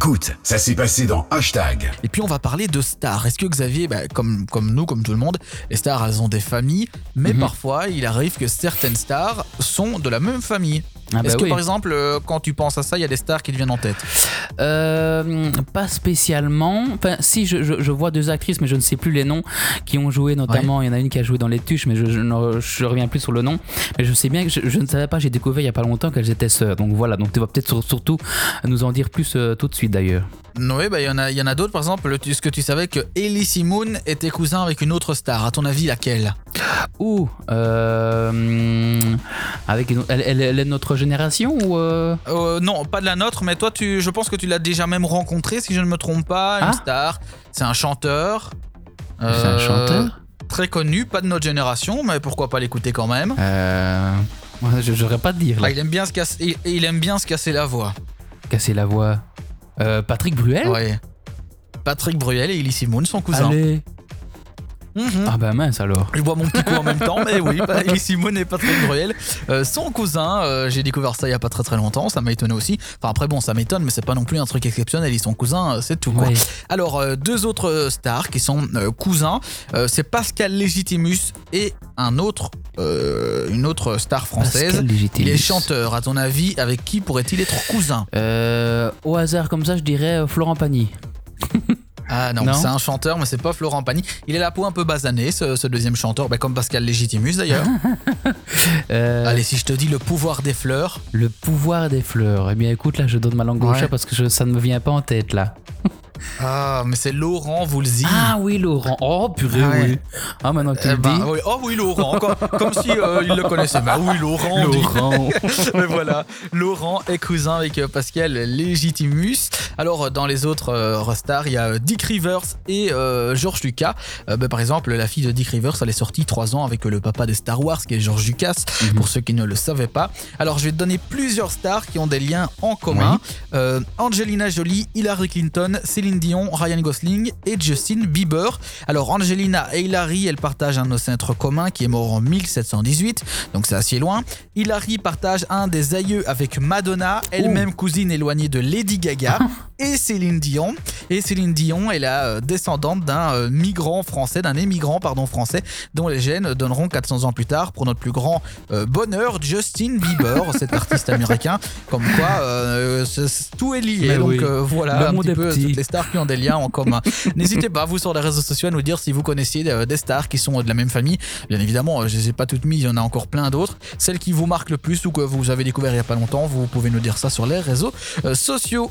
Écoute, ça s'est passé dans Hashtag. Et puis on va parler de stars. Est-ce que Xavier, bah, comme, comme nous, comme tout le monde, les stars elles ont des familles, mais Mhm. parfois il arrive que certaines stars sont de la même famille. Ah bah Est-ce que oui. par exemple, euh, quand tu penses à ça, il y a des stars qui te viennent en tête Euh, pas spécialement. Enfin, si, je, je- je vois deux actrices, mais je ne sais plus les noms, qui ont joué notamment. Il y en a une qui a joué dans Les Tuches, mais je, je ne reviens plus sur le nom. Mais je sais bien que je, ne savais pas, j'ai découvert il n'y a pas longtemps qu'elles étaient sœurs. Donc voilà, donc tu vas peut-être sur- surtout nous en dire plus euh, tout de suite d'ailleurs. Oui, bah, il y en a, y en a d'autres. Par exemple, le- est-ce que tu savais que Ellie Moon était cousin avec une autre star À ton avis, laquelle? Ou, euh, avec une- elle, elle- elle est de notre génération ou. euh, Euh, Non, pas de la nôtre, mais toi, tu, je pense que tu l'as déjà même rencontré, si je ne me trompe pas. Une Ah. star. C'est un chanteur. C'est un Euh, chanteur? Très connu, pas de notre génération, mais pourquoi pas l'écouter quand même. euh, Je n'aurais pas te dire là. Ah, il, aime bien se casser, il, il aime bien se casser la voix. Casser la voix. Euh, Patrick Bruel? Ouais. Patrick Bruel et Ellie Simone, son cousin. Allez. Mhm. Ah bah mince alors. Je bois mon petit coup en même temps, mais oui, bah, Ellie Simone et Patrick Bruel. Euh, son cousin, euh, j'ai découvert ça il y a pas très très longtemps, ça m'a étonné aussi. Enfin après bon, ça m'étonne, mais c'est pas non plus un truc exceptionnel, ils sont cousins, euh, c'est tout quoi. Alors euh, deux autres stars qui sont cousins, c'est Pascal Légitimus et un autre, une autre star française. Il est chanteur, à ton avis, avec qui pourrait-il être cousin au hasard comme ça, je dirais Florent Pagny. Ah non, Non. c'est un chanteur, mais c'est pas Florent Pagny. Il a la peau un peu basanée, ce, ce deuxième chanteur, bah, comme Pascal Légitimus d'ailleurs. Euh, Allez, si je te dis le pouvoir des fleurs, Le pouvoir des fleurs. Eh bien, écoute, là, je donne ma langue au Ouais. chat parce que je- ça ne me vient pas en tête, là. ah, mais c'est Laurent Voulzy. Ah oui, Laurent. Oh, purée, Ah oui. Ah, maintenant que tu Eh ben, dis. oui. Oh oui, Laurent, comme, comme si euh, il le connaissait. Bah oui, Laurent. Laurent. Mais voilà, Laurent est cousin avec euh, Pascal Légitimus. Alors, euh, dans les autres euh, stars, il y a euh, Dick Rivers et euh, George Lucas. Bah, par exemple, la fille de Dick Rivers, elle est sortie trois ans avec le papa des Star Wars, qui est George Lucas, Mhm. pour ceux qui ne le savaient pas. Alors, je vais te donner plusieurs stars qui ont des liens en commun. Angelina Jolie, Hillary Clinton, Céline Dion, Ryan Gosling et Justin Bieber. Alors, Angelina et Hillary, elles partagent un ancêtre commun qui est mort en 1718, donc c'est assez loin. Hillary partage un des aïeux avec Madonna, elle-même cousine éloignée de Lady Gaga, et Céline Dion. Et Céline Dion est la euh, descendante d'un euh, migrant français, d'un émigrant pardon français, dont les gènes donneront 400 ans plus tard pour notre plus grand euh, bonheur, Justin Bieber, cet artiste américain. Comme quoi, euh, tout est lié. Donc oui. euh, voilà Le un monde petit peu petit. toutes les stars qui ont des liens en commun. N'hésitez pas, vous sur les réseaux sociaux, à nous dire si vous connaissiez des stars qui sont de la même famille. Bien évidemment, je ne les ai pas toutes mises, il y en a encore plein d'autres. Celles qui vous marquent le plus ou que vous avez découvert il n'y a pas longtemps, vous pouvez nous dire ça sur les réseaux sociaux.